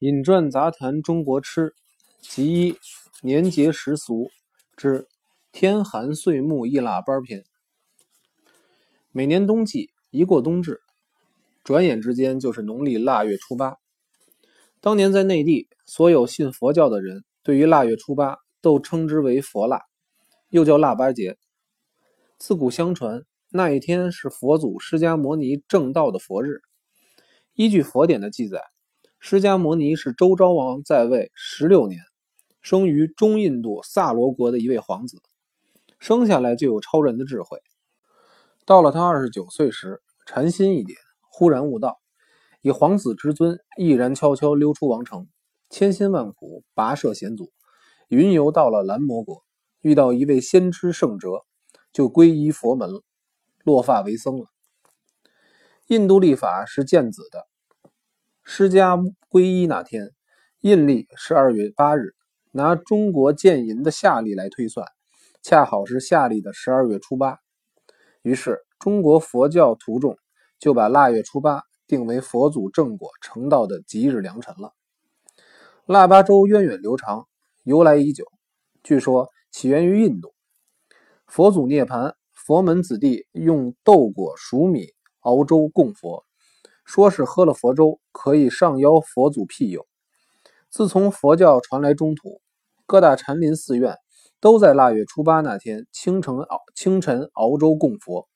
引传杂谈中国吃，集一年节时俗之天寒岁暮一腊八篇。每年冬季一过冬至，转眼之间就是农历腊月初八。当年在内地，所有信佛教的人对于腊月初八都称之为佛腊，又叫腊八节。自古相传，那一天是佛祖释迦牟尼正道的佛日。依据佛典的记载。释迦牟尼是周昭王在位十六年，生于中印度萨罗国的一位皇子，生下来就有超人的智慧。到了他二十九岁时，禅心一点，忽然悟道，以皇子之尊，毅然悄悄溜出王城，千辛万苦跋涉险阻，云游到了蓝魔国，遇到一位先知圣哲，就皈依佛门了，落发为僧了。印度历法是见子的。释迦皈依那天，阴历是二月八日，拿中国建银的夏历来推算，恰好是夏历的十二月初八。于是，中国佛教徒众就把腊月初八定为佛祖正果成道的吉日良辰了。腊八粥源远流长，由来已久，据说起源于印度。佛祖涅槃，佛门子弟用豆果、熟米熬粥供佛。说是喝了佛粥可以上邀佛祖庇佑。自从佛教传来中土，各大禅林寺院都在腊月初八那天清晨熬清晨熬粥供佛。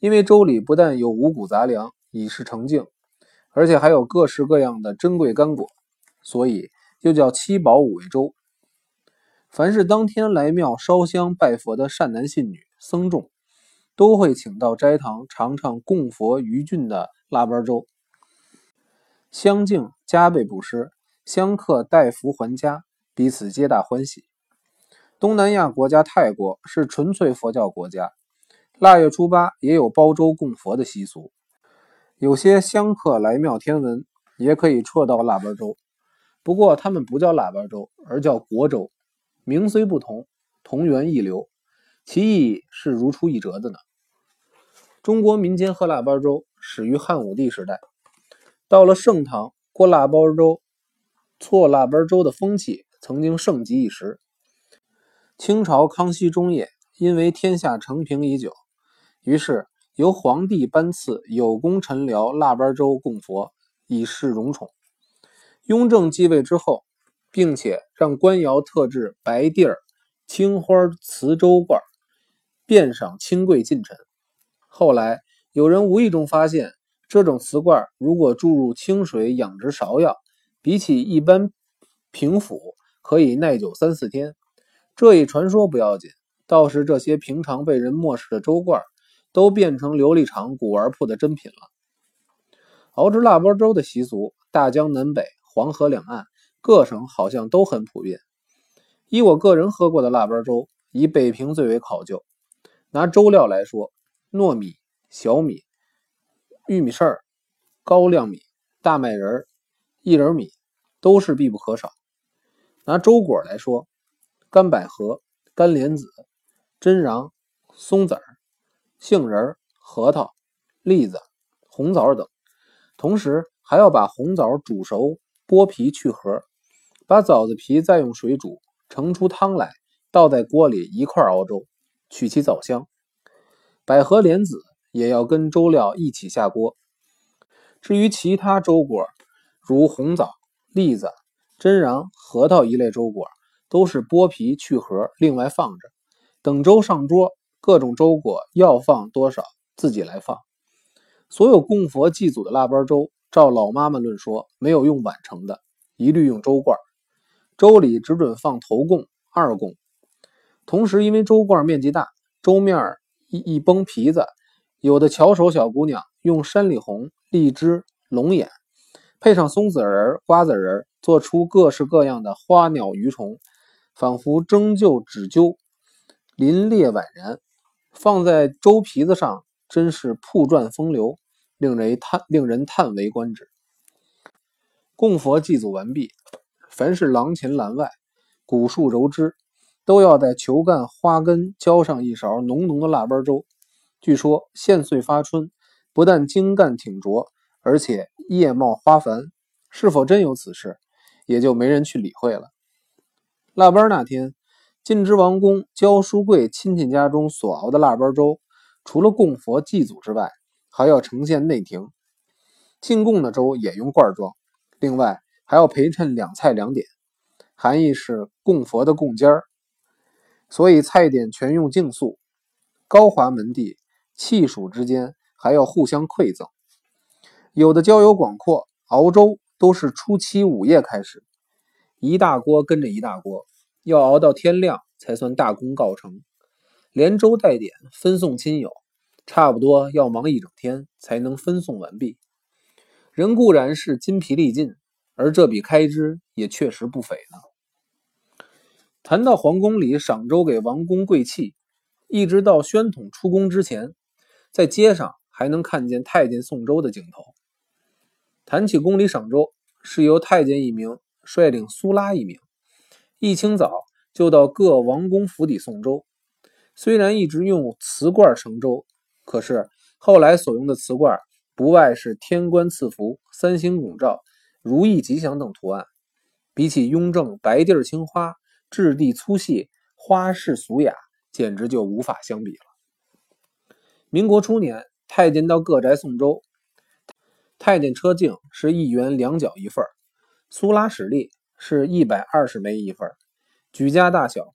因为粥里不但有五谷杂粮以示澄净，而且还有各式各样的珍贵干果，所以又叫七宝五味粥。凡是当天来庙烧香拜佛的善男信女、僧众，都会请到斋堂尝尝供佛于郡的。腊八粥，香敬加倍布施，香客带福还家，彼此皆大欢喜。东南亚国家泰国是纯粹佛教国家，腊月初八也有煲粥供佛的习俗。有些香客来庙天文，也可以啜到腊八粥。不过他们不叫腊八粥，而叫国粥，名虽不同，同源异流，其意义是如出一辙的呢。中国民间喝腊八粥。始于汉武帝时代，到了盛唐，过腊八粥、错腊八粥的风气曾经盛极一时。清朝康熙中叶，因为天下承平已久，于是由皇帝颁赐有功臣僚腊八粥供佛，以示荣宠。雍正继位之后，并且让官窑特制白地儿青花瓷粥罐，遍赏亲贵近臣。后来。有人无意中发现，这种瓷罐如果注入清水养殖芍药，比起一般平府可以耐久三四天。这一传说不要紧，倒是这些平常被人漠视的粥罐，都变成琉璃厂古玩铺的珍品了。熬制腊八粥的习俗，大江南北、黄河两岸各省好像都很普遍。以我个人喝过的腊八粥，以北平最为考究。拿粥料来说，糯米。小米、玉米糍、高粱米、大麦仁、薏仁米都是必不可少。拿粥果来说，干百合、干莲子、真瓤、松子儿、杏仁、核桃、栗子、红枣等。同时还要把红枣煮熟，剥皮去核，把枣子皮再用水煮，盛出汤来，倒在锅里一块熬粥，取其枣香。百合、莲子。也要跟粥料一起下锅。至于其他粥果，如红枣、栗子、真瓤、核桃一类粥果，都是剥皮去核，另外放着。等粥上桌，各种粥果要放多少自己来放。所有供佛祭祖的腊八粥，照老妈妈论说，没有用碗盛的，一律用粥罐。粥里只准放头供、二供。同时，因为粥罐面积大，粥面一一崩皮子。有的巧手小姑娘用山里红、荔枝、龙眼，配上松子仁、瓜子仁，做出各式各样的花鸟鱼虫，仿佛蒸就纸灸，林列宛然，放在粥皮子上，真是瀑转风流，令人叹令人叹为观止。供佛祭祖完毕，凡是廊前栏外、古树柔枝，都要在球干花根浇上一勺浓浓的腊八粥。据说现岁发春，不但茎干挺着，而且叶茂花繁，是否真有此事，也就没人去理会了。腊八那天，晋之王公焦书贵亲戚家中所熬的腊八粥，除了供佛祭祖之外，还要呈现内廷。进贡的粥也用罐装，另外还要陪衬两菜两点，含义是供佛的供尖儿。所以菜点全用净素。高华门第，气属之间还要互相馈赠。有的交友广阔，熬粥都是初七午夜开始，一大锅跟着一大锅，要熬到天亮才算大功告成。连粥带点分送亲友，差不多要忙一整天才能分送完毕。人固然是筋疲力尽，而这笔开支也确实不菲呢。谈到皇宫里赏粥给王公贵戚，一直到宣统出宫之前，在街上还能看见太监送粥的镜头。谈起宫里赏粥，是由太监一名率领苏拉一名，一清早就到各王公府邸送粥。虽然一直用瓷罐盛粥，可是后来所用的瓷罐不外是天官赐福、三星拱照、如意吉祥等图案，比起雍正白地青花。质地粗细，花式俗雅，简直就无法相比了。民国初年，太监到各宅送粥，太监车镜是一元两角一份苏拉史粒是一百二十枚一份举家大小，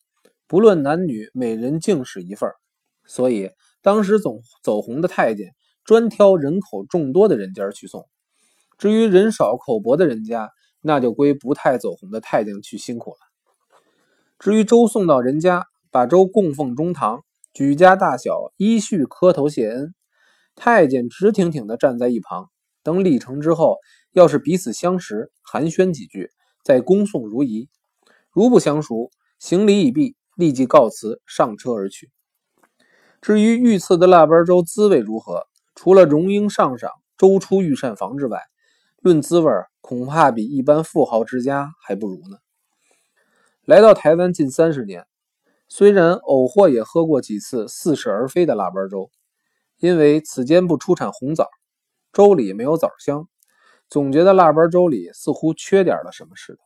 不论男女，每人净使一份所以当时总走红的太监，专挑人口众多的人家去送。至于人少口薄的人家，那就归不太走红的太监去辛苦了。至于粥送到人家，把粥供奉中堂，举家大小依序磕头谢恩。太监直挺挺地站在一旁，等礼成之后，要是彼此相识，寒暄几句，再恭送如仪；如不相熟，行礼已毕，立即告辞，上车而去。至于御赐的腊八粥滋味如何，除了荣膺上赏、粥出御膳房之外，论滋味，恐怕比一般富豪之家还不如呢。来到台湾近三十年，虽然偶或也喝过几次似是而非的腊八粥，因为此间不出产红枣，粥里没有枣香，总觉得腊八粥里似乎缺点了什么似的。